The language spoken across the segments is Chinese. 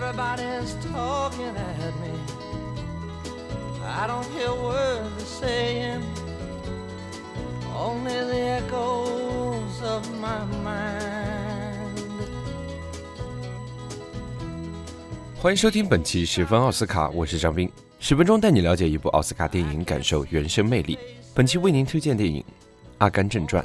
Everybody's talking at me. I don't hear words they're saying, only the echoes of my mind. 欢迎收听本期十分奥斯卡，我是张斌。十分钟带你了解一部奥斯卡电影，感受原声魅力。本期为您推荐电影《阿甘正传》。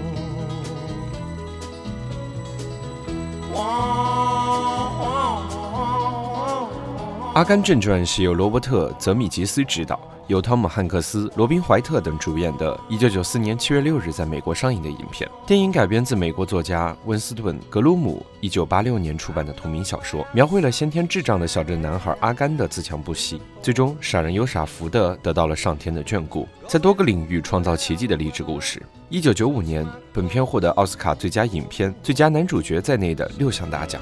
Wah, wah, wah,《阿甘正传》是由罗伯特·泽米吉斯执导，由汤姆·汉克斯、罗宾·怀特等主演的1994年7月6日在美国上映的影片。电影改编自美国作家温斯顿·格鲁姆1986年出版的同名小说，描绘了先天智障的小镇男孩阿甘的自强不息，最终傻人有傻福的得到了上天的眷顾，在多个领域创造奇迹的励志故事。1995年，本片获得奥斯卡最佳影片、最佳男主角在内的六项大奖。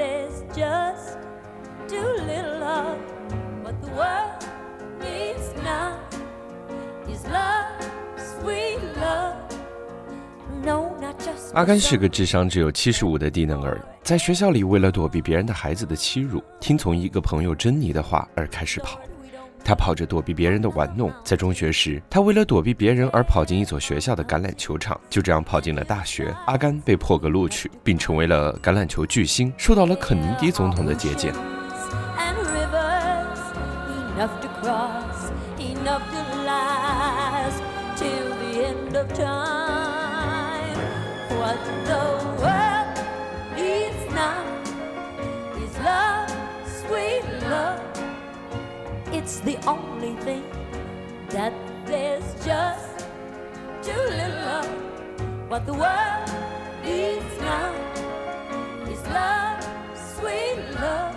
there's just too little of. What the world needs now is love, sweet love. No, not just 阿甘是个智商只有七十五的低能儿，在学校里为了躲避别人的孩子的欺辱，听从一个朋友珍妮的话而开始跑。他跑着躲避别人的玩弄，在中学时，他为了躲避别人而跑进一所学校的橄榄球场，就这样跑进了大学。阿甘被破格录取，并成为了橄榄球巨星，受到了肯尼迪总统的接见。only thing that there's just to love the world now is love, sweet love.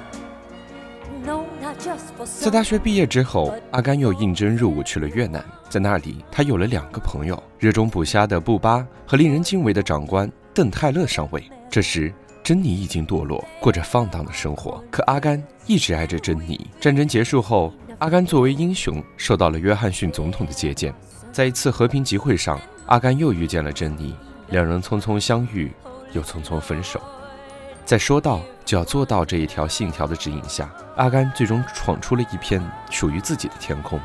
在大学毕业之后，阿甘又应征入伍去了越南。在那里，他有了两个朋友：热衷捕虾的布巴和令人敬畏的长官邓泰勒上尉。这时，珍妮已经堕落，过着放荡的生活。可阿甘一直爱着珍妮。战争结束后，阿甘作为英雄受到了约翰逊总统的接见。在一次和平集会上，阿甘又遇见了珍妮，两人匆匆相遇，又匆匆分手。在说到就要做到这一条信条的指引下，阿甘最终闯出了一片属于自己的天空。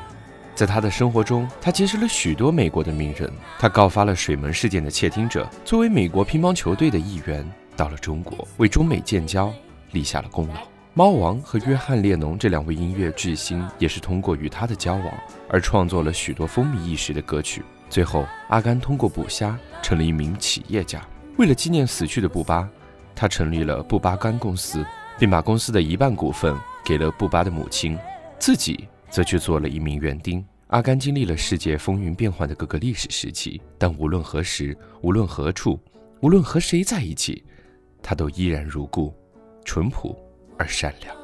在他的生活中，他结识了许多美国的名人。他告发了水门事件的窃听者，作为美国乒乓球队的一员，到了中国，为中美建交立下了功劳。猫王和约翰列侬这两位音乐巨星，也是通过与他的交往而创作了许多风靡一时的歌曲。最后，阿甘通过捕虾成了一名企业家。为了纪念死去的布巴，他成立了布巴干公司，并把公司的一半股份给了布巴的母亲，自己则去做了一名园丁。阿甘经历了世界风云变幻的各个历史时期，但无论何时，无论何处，无论和谁在一起，他都依然如故，淳朴而善良。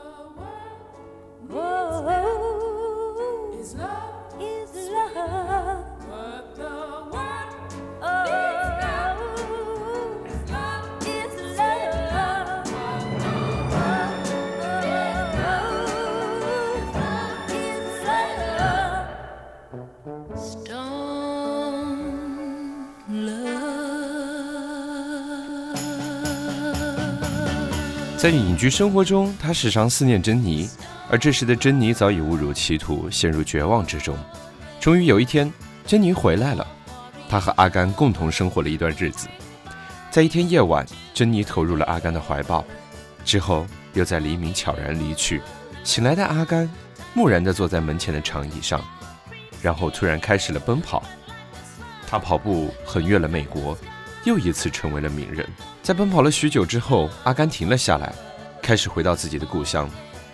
在隐居生活中，他时常思念珍妮，而这时的珍妮早已误入歧途，陷入绝望之中。终于有一天，珍妮回来了，她和阿甘共同生活了一段日子。在一天夜晚，珍妮投入了阿甘的怀抱，之后又在黎明悄然离去。醒来的阿甘木然地坐在门前的长椅上，然后突然开始了奔跑。他跑步横越了美国，又一次成为了名人。在奔跑了许久之后，阿甘停了下来，开始回到自己的故乡。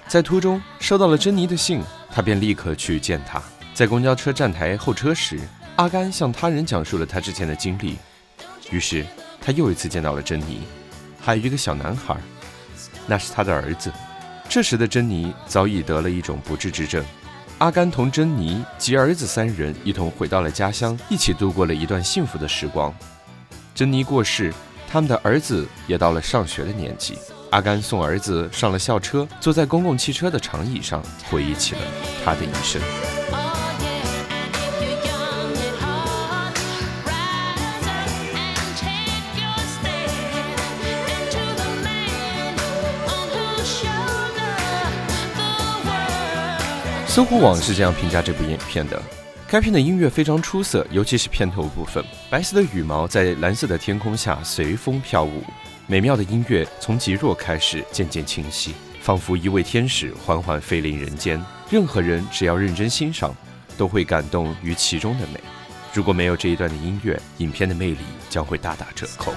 在途中收到了珍妮的信，他便立刻去见她。在公交车站台候车时，阿甘向他人讲述了他之前的经历，于是他又一次见到了珍妮，还有一个小男孩，那是他的儿子。这时的珍妮早已得了一种不治之症。阿甘同珍妮及儿子三人一同回到了家乡，一起度过了一段幸福的时光。珍妮过世，他们的儿子也到了上学的年纪。阿甘送儿子上了校车，坐在公共汽车的长椅上，回忆起了他的一生。搜狐网是这样评价这部影片的：该片的音乐非常出色，尤其是片头部分，白色的羽毛在蓝色的天空下随风飘舞，美妙的音乐从极弱开始，渐渐清晰，仿佛一位天使缓缓飞临人间。任何人只要认真欣赏，都会感动于其中的美。如果没有这一段的音乐，影片的魅力将会大打折扣。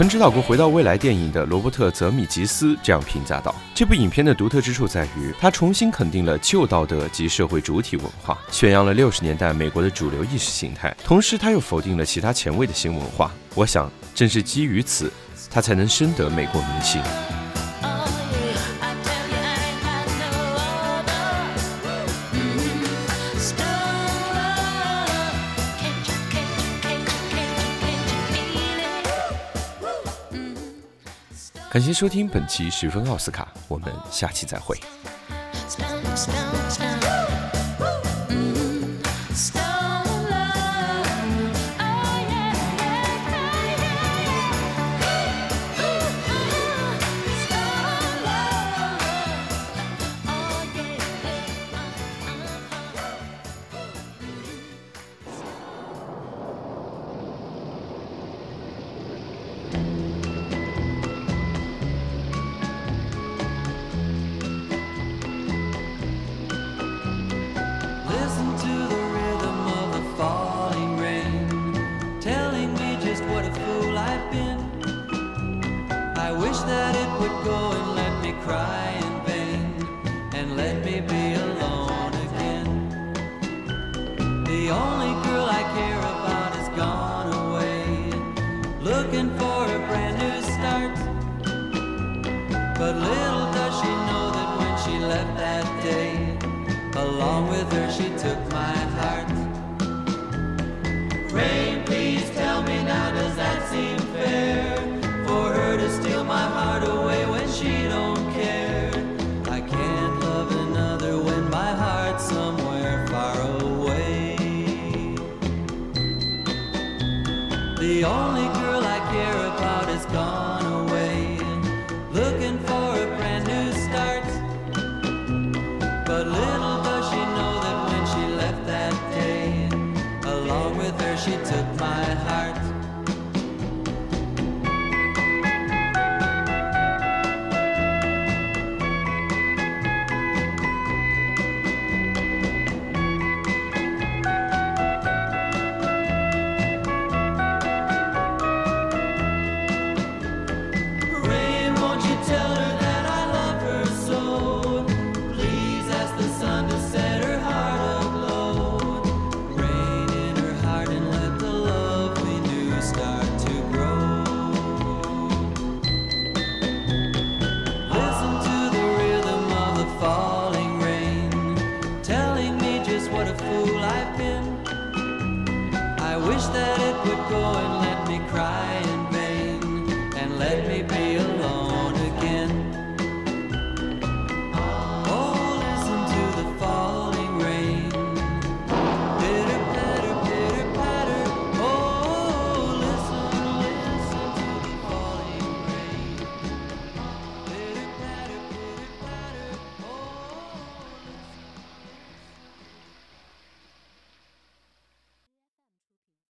曾指导过《回到未来》电影的罗伯特·泽米吉斯这样评价道：“这部影片的独特之处在于，它重新肯定了旧道德及社会主体文化，宣扬了六十年代美国的主流意识形态，同时他又否定了其他前卫的新文 化。我想，正是基于此，他才能深得美国民心。”感谢收听本期十分奥斯卡，我们下期再会。Along with her she took my heart. Rain, please tell me now, does that seem fair? For her to steal my heart away when she don't care. I can't love another when my heart's somewhere far away. The only girl I care about is gone away, looking for a brand new start. But